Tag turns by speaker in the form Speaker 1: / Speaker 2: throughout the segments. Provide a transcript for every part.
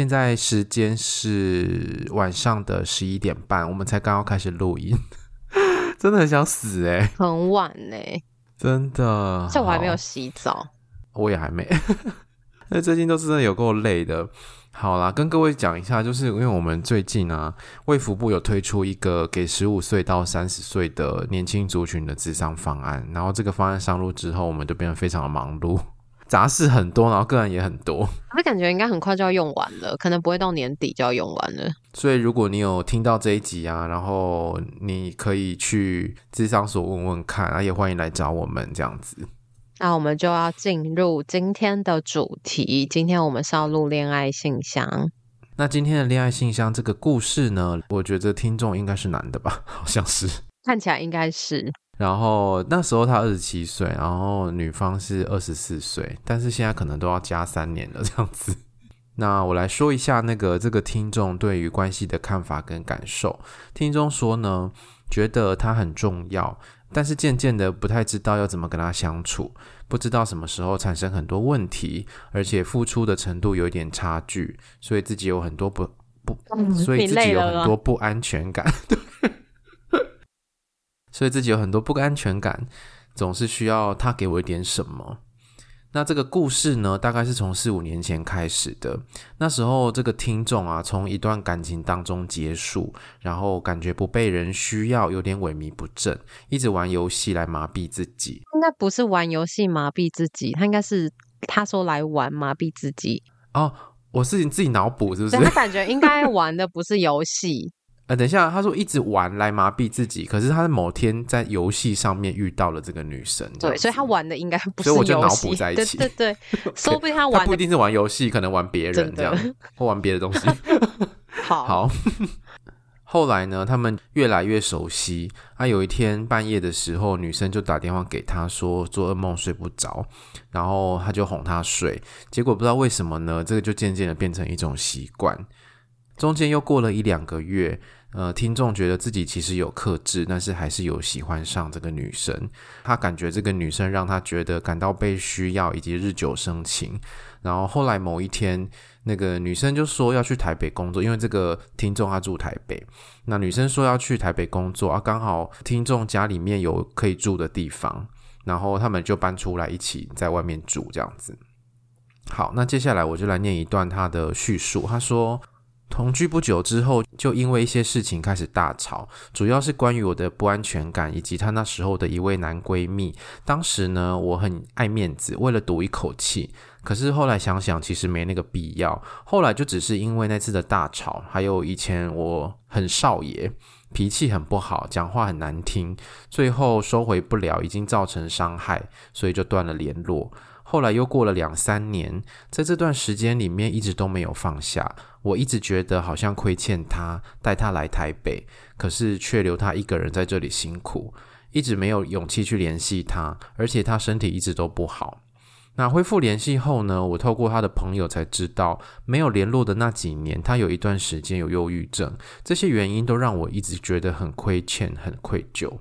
Speaker 1: 现在时间是晚上的十一点半，我们才刚刚开始录音，真的很想死哎、欸，
Speaker 2: 很晚呢、欸，
Speaker 1: 真的，
Speaker 2: 这我还没有洗澡，
Speaker 1: 我也还没，那最近都真的有够累的。好啦，跟各位讲一下，就是因为我们最近啊，卫福部有推出一个给十五岁到三十岁的年轻族群的智商方案，然后这个方案上路之后，我们就变得非常的忙碌。杂事很多，然后个人也很多，
Speaker 2: 我感觉应该很快就要用完了，可能不会到年底就要用完了。
Speaker 1: 所以如果你有听到这一集啊，然后你可以去智商所问问看，啊，也欢迎来找我们这样子。
Speaker 2: 那我们就要进入今天的主题，今天我们是要录恋爱信箱。
Speaker 1: 那今天的恋爱信箱这个故事呢，我觉得听众应该是男的吧，好像是，
Speaker 2: 看起来应该是。
Speaker 1: 然后那时候他二十七岁，然后女方是二十四岁，但是现在可能都要加三年了这样子。那我来说一下那个这个听众对于关系的看法跟感受。听众说呢，觉得他很重要，但是渐渐的不太知道要怎么跟他相处，不知道什么时候产生很多问题，而且付出的程度有一点差距，所以自己有很多不不，所以自己有很多不安全感。对。所以自己有很多不安全感，总是需要他给我一点什么。那这个故事呢，大概是从四五年前开始的。那时候这个听众啊，从一段感情当中结束，然后感觉不被人需要，有点萎靡不振，一直玩游戏来麻痹自己。
Speaker 2: 应该不是玩游戏麻痹自己，他应该是他说来玩麻痹自己。
Speaker 1: 哦，我是你自己脑补是不是？
Speaker 2: 他感觉应该玩的不是游戏。
Speaker 1: 呃，等一下，他说一直玩来麻痹自己，可是他在某天在游戏上面遇到了这个女生，对，
Speaker 2: 所以他玩的应该不是
Speaker 1: 游戏，所以我就脑补在一起，
Speaker 2: 对对对，说不定他玩
Speaker 1: 他不一定是玩游戏，可能玩别人这样，或玩别的东西。
Speaker 2: 好，
Speaker 1: 好，后来呢，他们越来越熟悉。他有一天半夜的时候，女生就打电话给他说做噩梦睡不着，然后他就哄她睡，结果不知道为什么呢，这个就渐渐的变成一种习惯。中间又过了一两个月。呃，听众觉得自己其实有克制，但是还是有喜欢上这个女生。他感觉这个女生让他觉得感到被需要，以及日久生情。然后后来某一天，那个女生就说要去台北工作，因为这个听众他住台北。那女生说要去台北工作啊，刚好听众家里面有可以住的地方，然后他们就搬出来一起在外面住这样子。好，那接下来我就来念一段他的叙述。他说。同居不久之后，就因为一些事情开始大吵，主要是关于我的不安全感，以及她那时候的一位男闺蜜。当时呢，我很爱面子，为了赌一口气。可是后来想想，其实没那个必要。后来就只是因为那次的大吵，还有以前我很少爷，脾气很不好，讲话很难听，最后收回不了，已经造成伤害，所以就断了联络。后来又过了两三年，在这段时间里面一直都没有放下。我一直觉得好像亏欠他，带他来台北，可是却留他一个人在这里辛苦，一直没有勇气去联系他，而且他身体一直都不好。那恢复联系后呢，我透过他的朋友才知道，没有联络的那几年，他有一段时间有忧郁症，这些原因都让我一直觉得很亏欠、很愧疚。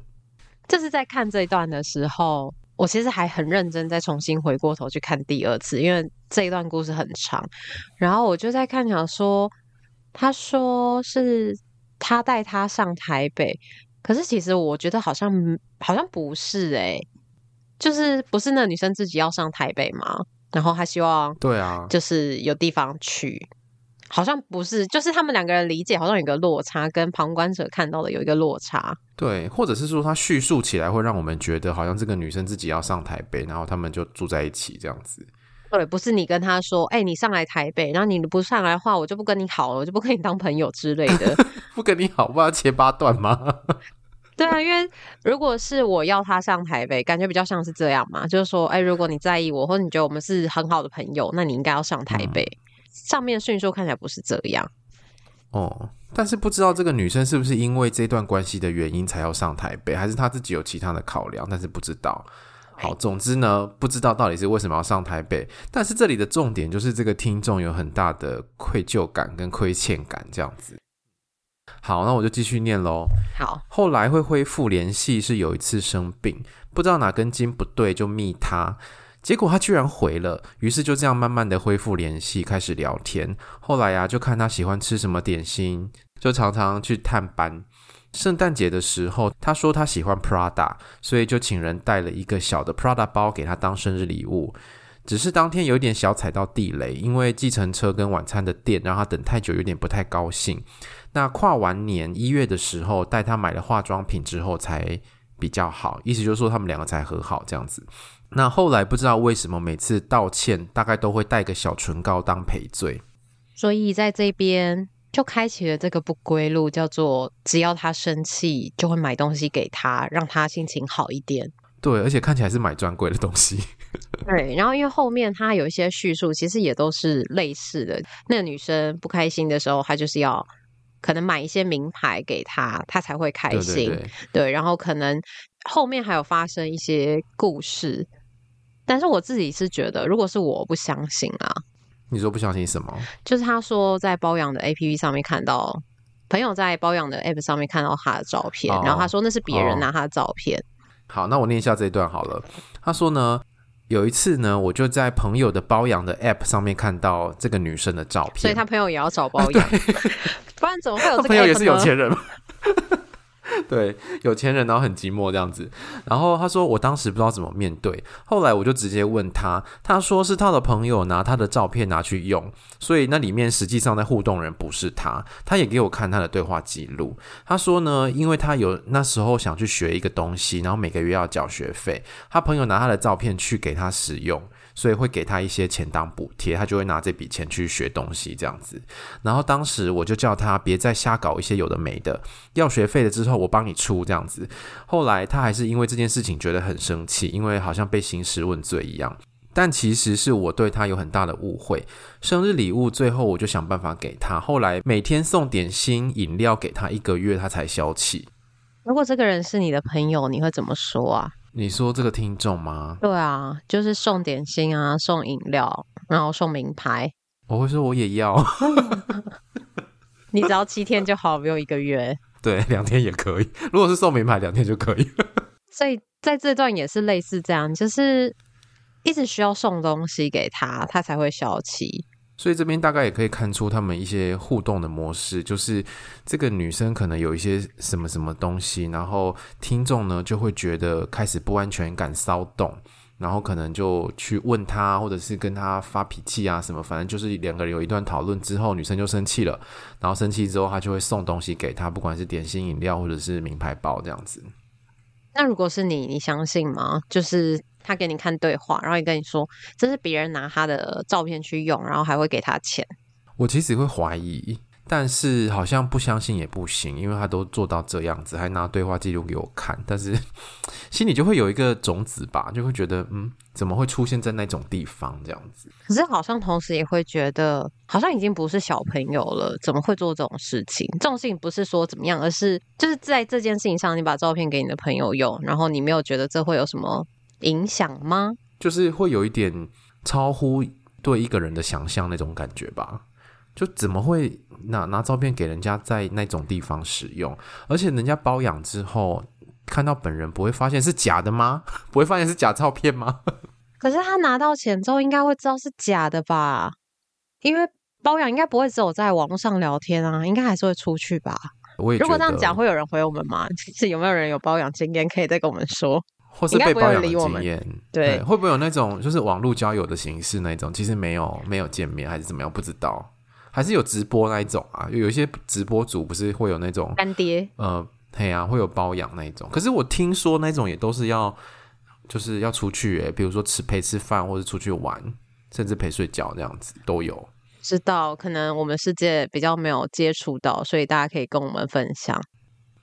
Speaker 2: 这是在看这一段的时候。我其实还很认真，再重新回过头去看第二次，因为这一段故事很长。然后我就在看，想说，他说是他带他上台北，可是其实我觉得好像好像不是诶、欸，就是不是那女生自己要上台北吗？然后他希望对啊，就是有地方去。好像不是，就是他们两个人理解好像有一个落差，跟旁观者看到的有一个落差。
Speaker 1: 对，或者是说他叙述起来会让我们觉得好像这个女生自己要上台北，然后他们就住在一起这样子。
Speaker 2: 对，不是你跟他说，哎、欸，你上来台北，然后你不上来的话，我就不跟你好了，我就不跟你当朋友之类的。
Speaker 1: 不跟你好，不要切八段吗？
Speaker 2: 对啊，因为如果是我要他上台北，感觉比较像是这样嘛，就是说，哎、欸，如果你在意我，或者你觉得我们是很好的朋友，那你应该要上台北。嗯上面叙述看起来不是这样，
Speaker 1: 哦，但是不知道这个女生是不是因为这段关系的原因才要上台北，还是她自己有其他的考量，但是不知道。好，总之呢，不知道到底是为什么要上台北，但是这里的重点就是这个听众有很大的愧疚感跟亏欠感，这样子。好，那我就继续念喽。
Speaker 2: 好，
Speaker 1: 后来会恢复联系，是有一次生病，不知道哪根筋不对，就密他，结果他居然回了，于是就这样慢慢的恢复联系，开始聊天。后来呀、啊，就看他喜欢吃什么点心，就常常去探班。圣诞节的时候，他说他喜欢 Prada，所以就请人带了一个小的 Prada 包给他当生日礼物。只是当天有点小踩到地雷，因为计程车跟晚餐的店让他等太久，有点不太高兴。那跨完年一月的时候，带他买了化妆品之后才比较好，意思就是说他们两个才和好这样子。那后来不知道为什么每次道歉大概都会带个小唇膏当赔罪，
Speaker 2: 所以在这边。就开启了这个不归路，叫做只要他生气，就会买东西给他，让他心情好一点。
Speaker 1: 对，而且看起来是买专柜的东西。
Speaker 2: 对，然后因为后面他有一些叙述，其实也都是类似的。那个女生不开心的时候，他就是要可能买一些名牌给他，他才会开心。对，对，对，对，然后可能后面还有发生一些故事，但是我自己是觉得，如果是我不相信啊。
Speaker 1: 你说不相信什么？
Speaker 2: 就是他说在包养的 APP 上面看到朋友在包养的 APP 上面看到他的照片，哦、然后他说那是别人拿他的照片。哦、
Speaker 1: 好，那我念一下这一段好了。他说呢，有一次呢，我就在朋友的包养的 APP 上面看到这个女生的照片，
Speaker 2: 所以他朋友也要找包养，不然怎么会有这个
Speaker 1: 朋友也是有钱人吗？对，有钱人然后很寂寞这样子，然后他说我当时不知道怎么面对，后来我就直接问他，他说是他的朋友拿他的照片拿去用，所以那里面实际上在互动人不是他，他也给我看他的对话记录，他说呢，因为他有那时候想去学一个东西，然后每个月要缴学费，他朋友拿他的照片去给他使用。所以会给他一些钱当补贴，他就会拿这笔钱去学东西这样子。然后当时我就叫他别再瞎搞一些有的没的，要学费了之后我帮你出这样子。后来他还是因为这件事情觉得很生气，因为好像被兴师问罪一样。但其实是我对他有很大的误会。生日礼物最后我就想办法给他，后来每天送点心饮料给他，一个月他才消气。
Speaker 2: 如果这个人是你的朋友，你会怎么说啊？
Speaker 1: 你说这个听众吗？
Speaker 2: 对啊，就是送点心啊，送饮料，然后送名牌。
Speaker 1: 我会说我也要。
Speaker 2: 你只要七天就好，不用一个月。
Speaker 1: 对，两天也可以。如果是送名牌，两天就可以。
Speaker 2: 所以在这段也是类似这样，就是一直需要送东西给他，他才会消气。
Speaker 1: 所以这边大概也可以看出他们一些互动的模式，就是这个女生可能有一些什么什么东西，然后听众呢就会觉得开始不安全感、骚动，然后可能就去问他，或者是跟他发脾气啊什么，反正就是两个人有一段讨论之后，女生就生气了，然后生气之后，她就会送东西给他，不管是点心、饮料或者是名牌包这样子。
Speaker 2: 那如果是你，你相信吗？就是。他给你看对话，然后也跟你说这是别人拿他的照片去用，然后还会给他钱。
Speaker 1: 我其实会怀疑，但是好像不相信也不行，因为他都做到这样子，还拿对话记录给我看，但是 心里就会有一个种子吧，就会觉得嗯，怎么会出现在那种地方这样子？
Speaker 2: 可是好像同时也会觉得，好像已经不是小朋友了，怎么会做这种事情？这种事情不是说怎么样，而是就是在这件事情上，你把照片给你的朋友用，然后你没有觉得这会有什么？影响吗？
Speaker 1: 就是会有一点超乎对一个人的想象那种感觉吧。就怎么会拿拿照片给人家在那种地方使用，而且人家包养之后看到本人不会发现是假的吗？不会发现是假照片吗？
Speaker 2: 可是他拿到钱之后应该会知道是假的吧？因为包养应该不会只有在网络上聊天啊，应该还是会出去吧？
Speaker 1: 我也。
Speaker 2: 如果这样讲，会有人回我们吗？其 实有没有人有包养经验可以再跟我们说？
Speaker 1: 或是被包养的经验，
Speaker 2: 对，
Speaker 1: 会不会有那种就是网络交友的形式那种？其实没有没有见面还是怎么样？不知道，还是有直播那一种啊？有一些直播主不是会有那种
Speaker 2: 干爹？
Speaker 1: 呃，对啊，会有包养那一种。可是我听说那种也都是要就是要出去诶、欸，比如说吃陪吃饭，或者出去玩，甚至陪睡觉这样子都有。
Speaker 2: 知道，可能我们世界比较没有接触到，所以大家可以跟我们分享。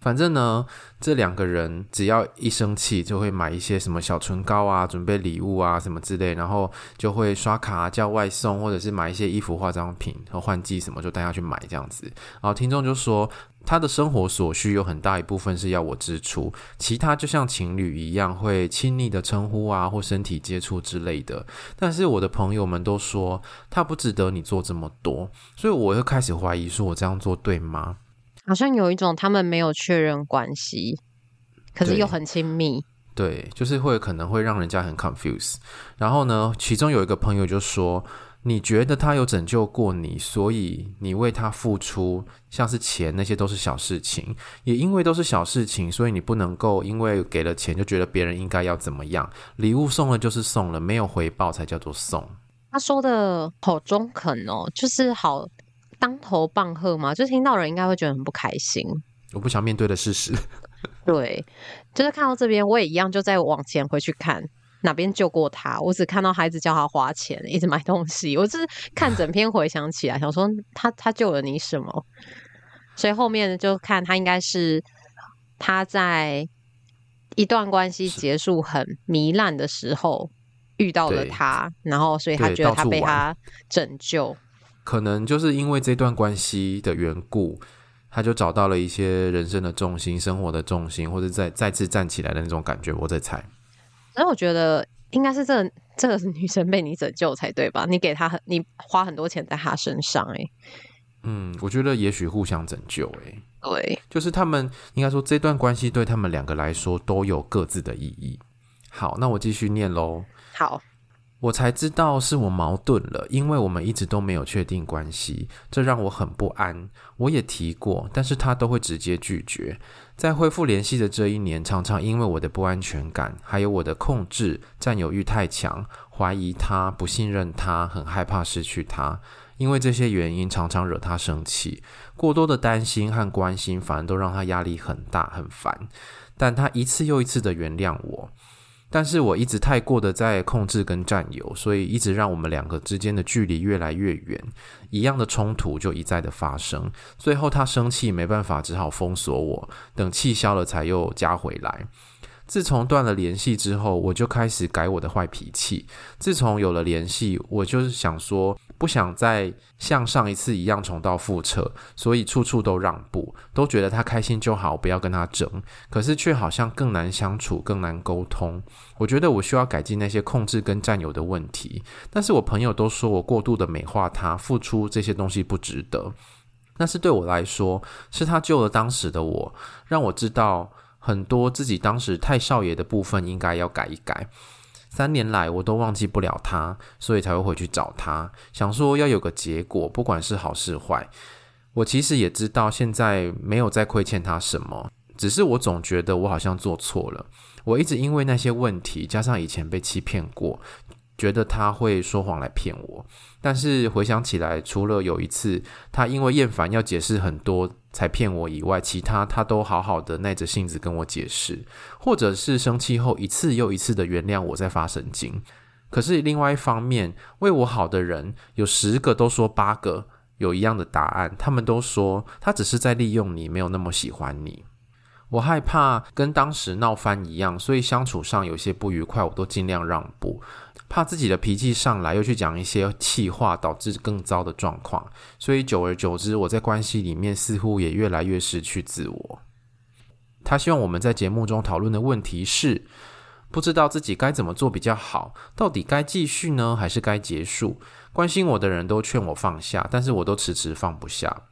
Speaker 1: 反正呢，这两个人只要一生气，就会买一些什么小唇膏啊，准备礼物啊什么之类，然后就会刷卡叫外送，或者是买一些衣服、化妆品和换季什么，就带他去买这样子。然后听众就说，他的生活所需有很大一部分是要我支出，其他就像情侣一样会亲昵的称呼啊，或身体接触之类的。但是我的朋友们都说他不值得你做这么多，所以我又开始怀疑，说我这样做对吗？
Speaker 2: 好像有一种他们没有确认关系，可是又很亲密。
Speaker 1: 对，就是会可能会让人家很 confused。然后呢，其中有一个朋友就说：“你觉得他有拯救过你，所以你为他付出，像是钱那些都是小事情。也因为都是小事情，所以你不能够因为给了钱就觉得别人应该要怎么样。礼物送了就是送了，没有回报才叫做送。”
Speaker 2: 他说的好中肯哦，就是好。当头棒喝嘛，就听到人应该会觉得很不开心。
Speaker 1: 我不想面对的事实。
Speaker 2: 对，就是看到这边，我也一样，就再往前回去看哪边救过他。我只看到孩子叫他花钱，一直买东西。我就是看整篇回想起来，想说他他救了你什么？所以后面就看他应该是他在一段关系结束很糜烂的时候遇到了他，然后所以他觉得他被他拯救。
Speaker 1: 可能就是因为这段关系的缘故，他就找到了一些人生的重心、生活的重心，或者再再次站起来的那种感觉。我在猜，
Speaker 2: 所以我觉得应该是这个、这个女生被你拯救才对吧？你给她很，你花很多钱在她身上、欸，哎，
Speaker 1: 嗯，我觉得也许互相拯救、欸，哎，
Speaker 2: 对，
Speaker 1: 就是他们应该说这段关系对他们两个来说都有各自的意义。好，那我继续念喽。
Speaker 2: 好。
Speaker 1: 我才知道是我矛盾了，因为我们一直都没有确定关系，这让我很不安。我也提过，但是他都会直接拒绝。在恢复联系的这一年，常常因为我的不安全感，还有我的控制、占有欲太强，怀疑他，不信任他，很害怕失去他。因为这些原因，常常惹他生气。过多的担心和关心，反而都让他压力很大，很烦。但他一次又一次的原谅我。但是我一直太过的在控制跟占有，所以一直让我们两个之间的距离越来越远，一样的冲突就一再的发生。最后他生气没办法，只好封锁我，等气消了才又加回来。自从断了联系之后，我就开始改我的坏脾气。自从有了联系，我就是想说，不想再像上一次一样重蹈覆辙，所以处处都让步，都觉得他开心就好，不要跟他争。可是却好像更难相处，更难沟通。我觉得我需要改进那些控制跟占有的问题。但是我朋友都说我过度的美化他，付出这些东西不值得。但是对我来说，是他救了当时的我，让我知道。很多自己当时太少爷的部分应该要改一改。三年来我都忘记不了他，所以才会回去找他，想说要有个结果，不管是好是坏。我其实也知道现在没有再亏欠他什么，只是我总觉得我好像做错了。我一直因为那些问题，加上以前被欺骗过。觉得他会说谎来骗我，但是回想起来，除了有一次他因为厌烦要解释很多才骗我以外，其他他都好好的耐着性子跟我解释，或者是生气后一次又一次的原谅我在发神经。可是另外一方面，为我好的人有十个都说八个有一样的答案，他们都说他只是在利用你，没有那么喜欢你。我害怕跟当时闹翻一样，所以相处上有些不愉快，我都尽量让步。怕自己的脾气上来，又去讲一些气话，导致更糟的状况。所以久而久之，我在关系里面似乎也越来越失去自我。他希望我们在节目中讨论的问题是：不知道自己该怎么做比较好，到底该继续呢，还是该结束？关心我的人都劝我放下，但是我都迟迟放不下。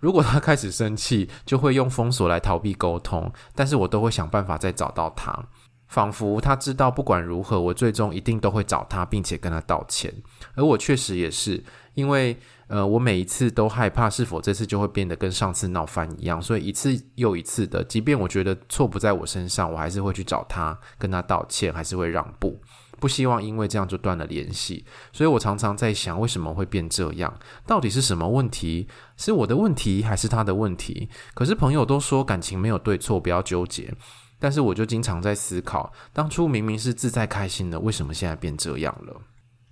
Speaker 1: 如果他开始生气，就会用封锁来逃避沟通，但是我都会想办法再找到他。仿佛他知道，不管如何，我最终一定都会找他，并且跟他道歉。而我确实也是，因为呃，我每一次都害怕是否这次就会变得跟上次闹翻一样，所以一次又一次的，即便我觉得错不在我身上，我还是会去找他，跟他道歉，还是会让步，不希望因为这样就断了联系。所以我常常在想，为什么会变这样？到底是什么问题？是我的问题，还是他的问题？可是朋友都说感情没有对错，不要纠结。但是我就经常在思考，当初明明是自在开心的，为什么现在变这样了？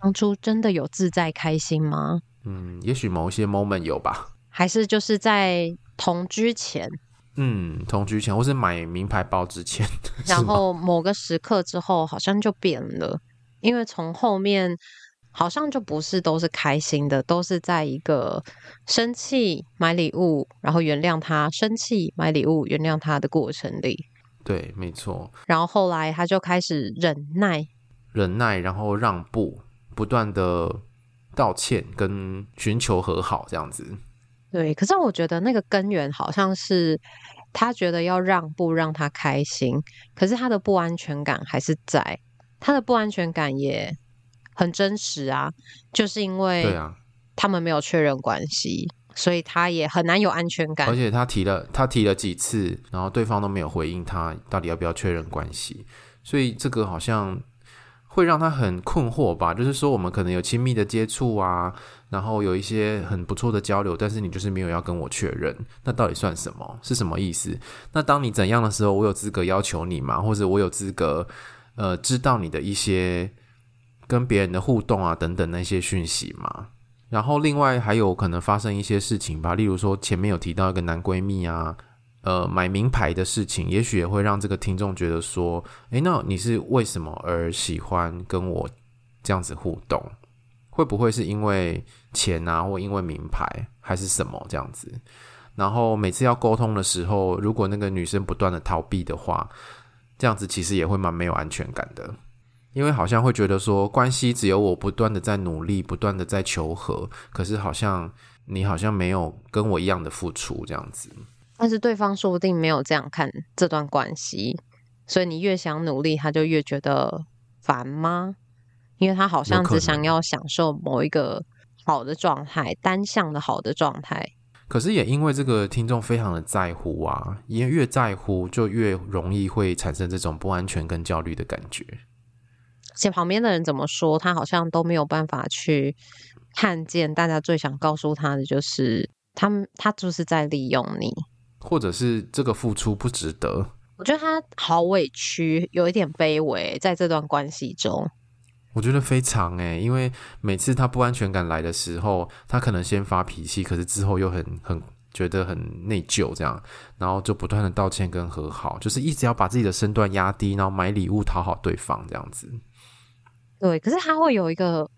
Speaker 2: 当初真的有自在开心吗？
Speaker 1: 嗯，也许某一些 moment 有吧。
Speaker 2: 还是就是在同居前，
Speaker 1: 嗯，同居前或是买名牌包之前，
Speaker 2: 然后某个时刻之后好像就变了，因为从后面好像就不是都是开心的，都是在一个生气买礼物，然后原谅他，生气买礼物原谅他的过程里。
Speaker 1: 对，没错。
Speaker 2: 然后后来他就开始忍耐，
Speaker 1: 忍耐，然后让步，不断的道歉跟寻求和好，这样子。
Speaker 2: 对，可是我觉得那个根源好像是他觉得要让步让他开心，可是他的不安全感还是在，他的不安全感也很真实啊，就是因为他们没有确认关系。所以他也很难有安全感，
Speaker 1: 而且他提了，他提了几次，然后对方都没有回应他，到底要不要确认关系？所以这个好像会让他很困惑吧？就是说，我们可能有亲密的接触啊，然后有一些很不错的交流，但是你就是没有要跟我确认，那到底算什么？是什么意思？那当你怎样的时候，我有资格要求你吗？或者我有资格呃知道你的一些跟别人的互动啊等等那些讯息吗？然后另外还有可能发生一些事情吧，例如说前面有提到一个男闺蜜啊，呃，买名牌的事情，也许也会让这个听众觉得说，诶，那你是为什么而喜欢跟我这样子互动？会不会是因为钱啊，或因为名牌，还是什么这样子？然后每次要沟通的时候，如果那个女生不断的逃避的话，这样子其实也会蛮没有安全感的。因为好像会觉得说，关系只有我不断的在努力，不断的在求和，可是好像你好像没有跟我一样的付出这样子。
Speaker 2: 但是对方说不定没有这样看这段关系，所以你越想努力，他就越觉得烦吗？因为他好像只想要享受某一个好的状态，单向的好的状态。
Speaker 1: 可是也因为这个听众非常的在乎啊，因为越在乎，就越容易会产生这种不安全跟焦虑的感觉。
Speaker 2: 且旁边的人怎么说，他好像都没有办法去看见。大家最想告诉他的就是，他们他就是在利用你，
Speaker 1: 或者是这个付出不值得。
Speaker 2: 我觉得他好委屈，有一点卑微，在这段关系中，
Speaker 1: 我觉得非常诶，因为每次他不安全感来的时候，他可能先发脾气，可是之后又很很觉得很内疚，这样，然后就不断的道歉跟和好，就是一直要把自己的身段压低，然后买礼物讨好对方，这样子。
Speaker 2: 对，可是他会有一个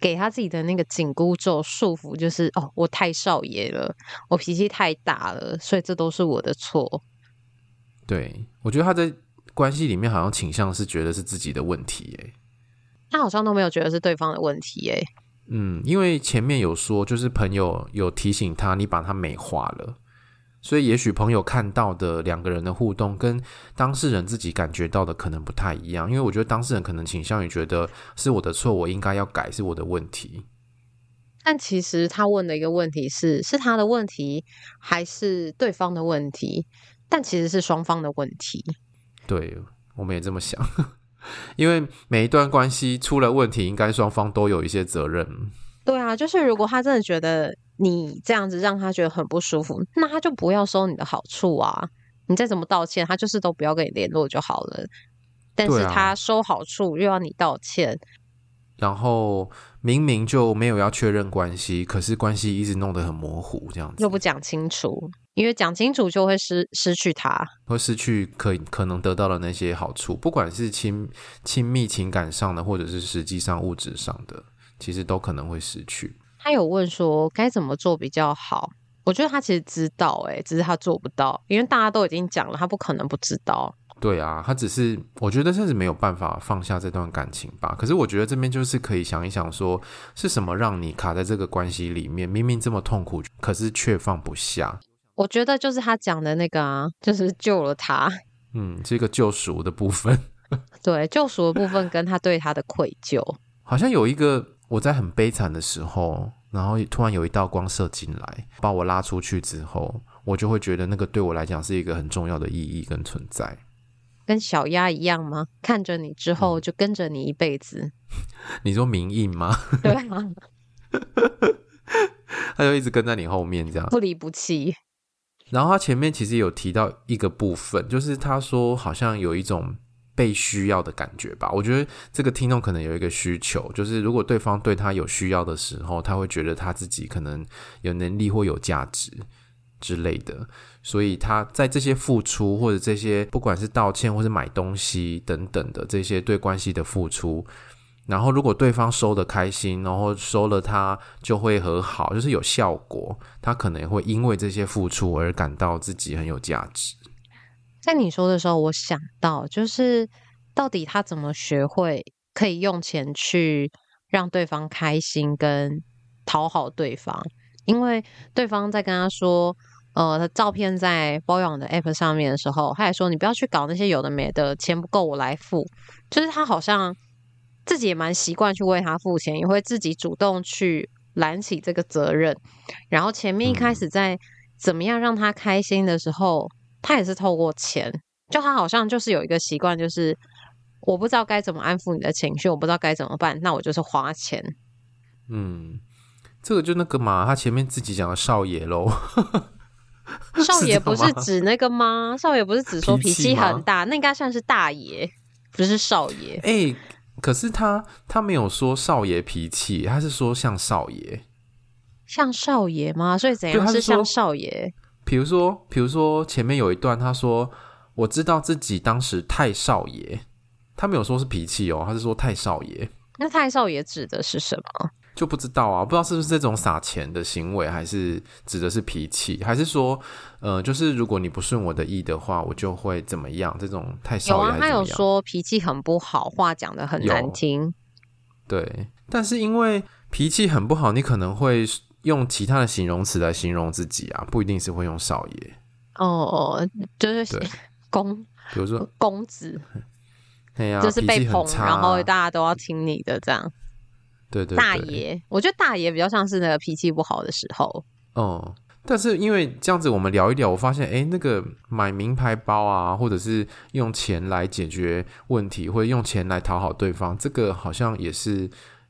Speaker 2: 给他自己的那个紧箍咒束缚，就是哦，我太少爷了，我脾气太大了，所以这都是我的错。
Speaker 1: 对，我觉得他在关系里面好像倾向是觉得是自己的问题，哎，
Speaker 2: 他好像都没有觉得是对方的问题，哎，
Speaker 1: 嗯，因为前面有说，就是朋友有提醒他，你把他美化了。所以，也许朋友看到的两个人的互动，跟当事人自己感觉到的可能不太一样。因为我觉得当事人可能倾向于觉得是我的错，我应该要改，是我的问题。
Speaker 2: 但其实他问的一个问题是：是他的问题，还是对方的问题？但其实是双方的问题。
Speaker 1: 对，我们也这么想。因为每一段关系出了问题，应该双方都有一些责任。
Speaker 2: 对啊，就是如果他真的觉得你这样子让他觉得很不舒服，那他就不要收你的好处啊！你再怎么道歉，他就是都不要跟你联络就好了。但是他收好处又要你道歉，
Speaker 1: 然后明明就没有要确认关系，可是关系一直弄得很模糊，这样子
Speaker 2: 又不讲清楚，因为讲清楚就会失失去他，
Speaker 1: 会失去可可能得到的那些好处，不管是亲亲密情感上的，或者是实际上物质上的。其实都可能会失去。
Speaker 2: 他有问说该怎么做比较好？我觉得他其实知道，哎，只是他做不到，因为大家都已经讲了，他不可能不知道。
Speaker 1: 对啊，他只是我觉得甚至没有办法放下这段感情吧。可是我觉得这边就是可以想一想说，说是什么让你卡在这个关系里面，明明这么痛苦，可是却放不下。
Speaker 2: 我觉得就是他讲的那个啊，就是救了他。
Speaker 1: 嗯，这个救赎的部分。
Speaker 2: 对，救赎的部分跟他对他的愧疚，
Speaker 1: 好像有一个。我在很悲惨的时候，然后突然有一道光射进来，把我拉出去之后，我就会觉得那个对我来讲是一个很重要的意义跟存在。
Speaker 2: 跟小鸭一样吗？看着你之后就跟着你一辈子。
Speaker 1: 你说明印吗？
Speaker 2: 对啊，
Speaker 1: 他就一直跟在你后面这样，
Speaker 2: 不离不弃。
Speaker 1: 然后他前面其实有提到一个部分，就是他说好像有一种。被需要的感觉吧，我觉得这个听众可能有一个需求，就是如果对方对他有需要的时候，他会觉得他自己可能有能力或有价值，之类的。所以他在这些付出，或者这些不管是道歉，或是买东西等等的这些对关系的付出，然后如果对方收得开心，然后收了他就会和好，就是有效果。他可能会因为这些付出而感到自己很有价值。
Speaker 2: 在你说的时候，我想到就是到底他怎么学会可以用钱去让对方开心跟讨好对方，因为对方在跟他说。呃，他照片在包养的 app 上面的时候，他还说：“你不要去搞那些有的没的，钱不够我来付。”就是他好像自己也蛮习惯去为他付钱，也会自己主动去揽起这个责任。然后前面一开始在怎么样让他开心的时候，嗯、他也是透过钱。就他好像就是有一个习惯，就是我不知道该怎么安抚你的情绪，我不知道该怎么办，那我就是花钱。
Speaker 1: 嗯，这个就那个嘛，他前面自己讲的少爷喽。
Speaker 2: 少 爷不是指那个吗？少爷不是指说脾气很大，那应该算是大爷，不是少爷。
Speaker 1: 哎、欸，可是他他没有说少爷脾气，他是说像少爷，
Speaker 2: 像少爷吗？所以怎样是像少爷？
Speaker 1: 比如说，比如说前面有一段，他说我知道自己当时太少爷，他没有说是脾气哦，他是说太少爷。
Speaker 2: 那太少爷指的是什么？
Speaker 1: 就不知道啊，不知道是不是这种撒钱的行为，还是指的是脾气，还是说，呃，就是如果你不顺我的意的话，我就会怎么样？这种太少
Speaker 2: 爷他有说脾气很不好，话讲的很难听。
Speaker 1: 对，但是因为脾气很不好，你可能会用其他的形容词来形容自己啊，不一定是会用少爷。
Speaker 2: 哦，就是公，
Speaker 1: 比如说
Speaker 2: 公子，
Speaker 1: 对呀，
Speaker 2: 就是被捧，然后大家都要听你的这样。
Speaker 1: 对，对对，
Speaker 2: 大爷，我觉得大爷比较像是那个脾气不好的时候。
Speaker 1: 哦，但是因为这样子，我们聊一聊，我发现，哎，那个买名牌包啊，或者是用钱来解决问题，或者用钱来讨好对方，这个好像也是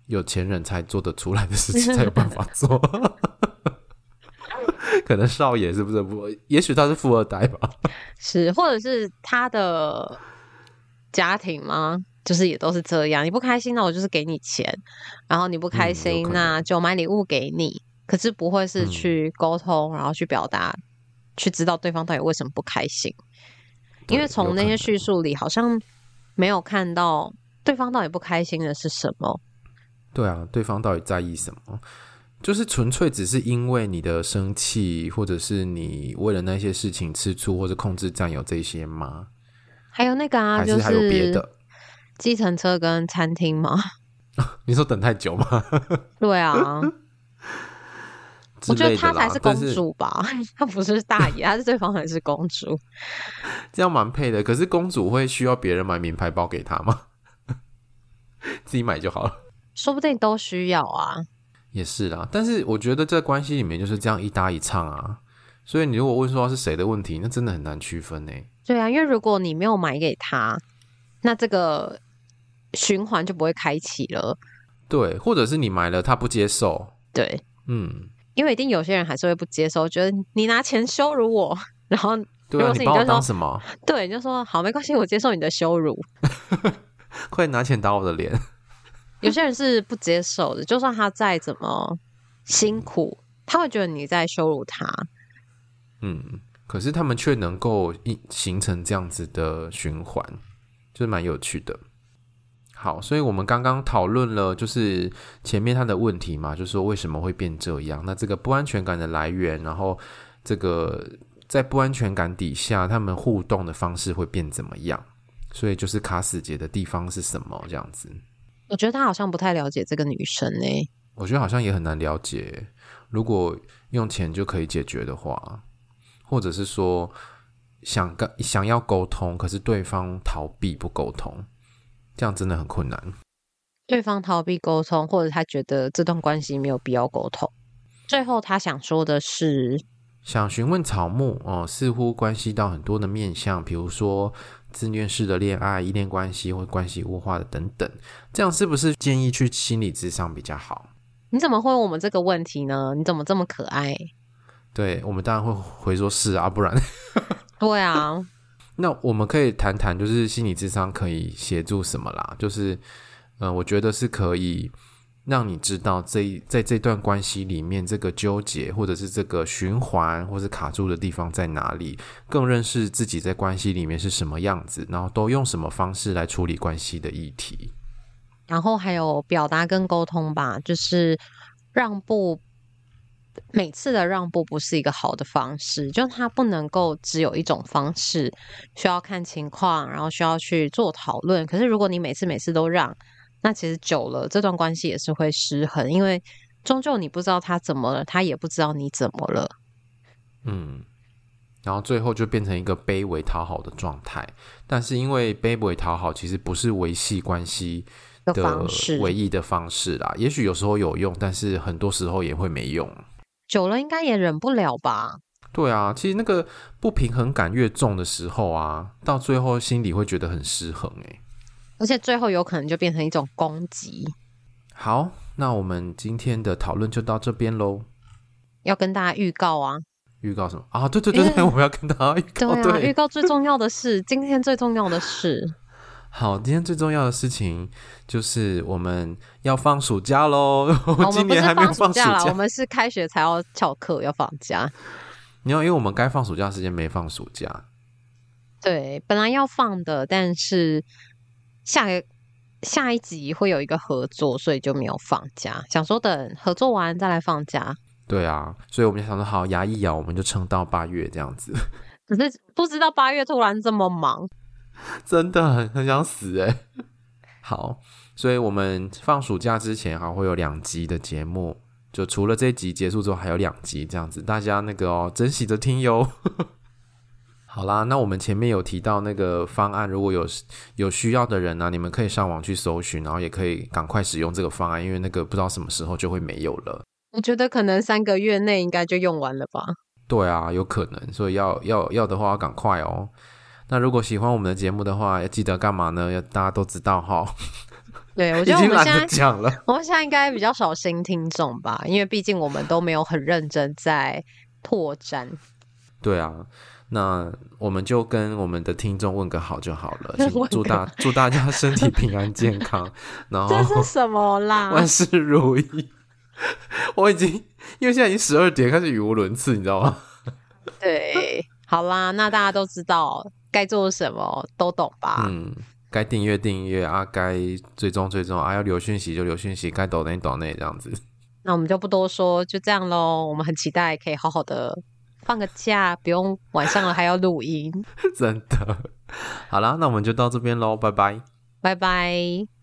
Speaker 1: 有钱人才做得出来的事情，才有办法做。可能少爷是不是不？也许他是富二代吧？
Speaker 2: 是，或者是他的家庭吗？就是也都是这样，你不开心，那我就是给你钱，然后你不开心，嗯、那就买礼物给你。可是不会是去沟通，嗯、然后去表达，去知道对方到底为什么不开心。因为从那些叙述里，好像没有看到对方到底不开心的是什么。
Speaker 1: 对啊，对方到底在意什么？就是纯粹只是因为你的生气，或者是你为了那些事情吃醋或者控制占有这些吗？
Speaker 2: 还有那个啊，就是
Speaker 1: 还有别的。
Speaker 2: 计程车跟餐厅吗？
Speaker 1: 你说等太久吗？
Speaker 2: 对啊，我觉得她才是公主吧，她不是大爷，她是对方才是公主，
Speaker 1: 这样蛮配的。可是公主会需要别人买名牌包给她吗？自己买就好了，
Speaker 2: 说不定都需要啊。
Speaker 1: 也是啦，但是我觉得在关系里面就是这样一搭一唱啊，所以你如果问说是谁的问题，那真的很难区分呢。
Speaker 2: 对啊，因为如果你没有买给他，那这个。循环就不会开启了，
Speaker 1: 对，或者是你买了他不接受，
Speaker 2: 对，
Speaker 1: 嗯，
Speaker 2: 因为一定有些人还是会不接受，觉得你拿钱羞辱我，然后
Speaker 1: 对啊，你把我当什么？
Speaker 2: 对，你就说好，没关系，我接受你的羞辱，
Speaker 1: 快拿钱打我的脸。
Speaker 2: 有些人是不接受的，就算他再怎么辛苦，他会觉得你在羞辱他。
Speaker 1: 嗯，可是他们却能够一形成这样子的循环，就是蛮有趣的。好，所以我们刚刚讨论了，就是前面他的问题嘛，就是说为什么会变这样？那这个不安全感的来源，然后这个在不安全感底下，他们互动的方式会变怎么样？所以就是卡死结的地方是什么？这样子，
Speaker 2: 我觉得他好像不太了解这个女生呢、欸。
Speaker 1: 我觉得好像也很难了解。如果用钱就可以解决的话，或者是说想跟想要沟通，可是对方逃避不沟通。这样真的很困难。
Speaker 2: 对方逃避沟通，或者他觉得这段关系没有必要沟通。最后他想说的是，
Speaker 1: 想询问草木哦，似乎关系到很多的面向，比如说自虐式的恋爱、依恋关系或关系物化的等等。这样是不是建议去心理智商比较好？
Speaker 2: 你怎么会问我们这个问题呢？你怎么这么可爱？
Speaker 1: 对，我们当然会回说是啊，不然。
Speaker 2: 对啊。
Speaker 1: 那我们可以谈谈，就是心理智商可以协助什么啦？就是，嗯、呃，我觉得是可以，让你知道这在这段关系里面这个纠结，或者是这个循环，或是卡住的地方在哪里，更认识自己在关系里面是什么样子，然后都用什么方式来处理关系的议题。
Speaker 2: 然后还有表达跟沟通吧，就是让步，每次的让步不是一个好的方式，就它不能够只有一种方式，需要看情况，然后需要去做讨论。可是如果你每次每次都让，那其实久了，这段关系也是会失衡，因为终究你不知道他怎么了，他也不知道你怎么了。
Speaker 1: 嗯，然后最后就变成一个卑微讨好的状态。但是因为卑微讨好其实不是维系关系的唯一的方式啦，也许有时候有用，但是很多时候也会没用。
Speaker 2: 久了应该也忍不了吧？
Speaker 1: 对啊，其实那个不平衡感越重的时候啊，到最后心里会觉得很失衡欸。
Speaker 2: 而且最后有可能就变成一种攻击。
Speaker 1: 好，那我们今天的讨论就到这边喽。
Speaker 2: 要跟大家预告啊！
Speaker 1: 预告什么啊？对对对对，我们要跟大家预告。
Speaker 2: 对啊，预告最重要的是今天最重要的事。
Speaker 1: 好，今天最重要的事情就是我们要放暑假喽。我 今年还没有放暑假啦，
Speaker 2: 我们是开学才要翘课要放假。
Speaker 1: 你要因为我们该放暑假时间没放暑假。
Speaker 2: 对，本来要放的，但是。下个下一集会有一个合作，所以就没有放假。想说等合作完再来放假。
Speaker 1: 对啊，所以我们就想说，好，牙一咬，我们就撑到八月这样子。
Speaker 2: 可是不知道八月突然这么忙，
Speaker 1: 真的很很想死哎。好，所以我们放暑假之前还会有两集的节目，就除了这集结束之后还有两集这样子，大家那个哦，珍惜着听哟。好啦，那我们前面有提到那个方案，如果有有需要的人呢、啊，你们可以上网去搜寻，然后也可以赶快使用这个方案，因为那个不知道什么时候就会没有了。
Speaker 2: 我觉得可能三个月内应该就用完了吧。
Speaker 1: 对啊，有可能，所以要要要的话要赶快哦。那如果喜欢我们的节目的话，要记得干嘛呢？要大家都知道哈。
Speaker 2: 对，我觉得 我们现在
Speaker 1: 讲了，
Speaker 2: 我们现在应该比较少新听众吧，因为毕竟我们都没有很认真在拓展。
Speaker 1: 对啊。那我们就跟我们的听众问个好就好了，祝大祝大家身体平安健康，然后
Speaker 2: 这是什么啦？
Speaker 1: 万事如意。我已经因为现在已经十二点，开始语无伦次，你知道吗？
Speaker 2: 对，好啦，那大家都知道该做什么，都懂吧？
Speaker 1: 嗯，该订阅订阅啊，该追踪追踪啊，要留讯息就留讯息，该抖内抖内这样子。
Speaker 2: 那我们就不多说，就这样喽。我们很期待可以好好的。放个假，不用晚上了还要录音，
Speaker 1: 真的。好啦，那我们就到这边喽，拜拜，
Speaker 2: 拜拜。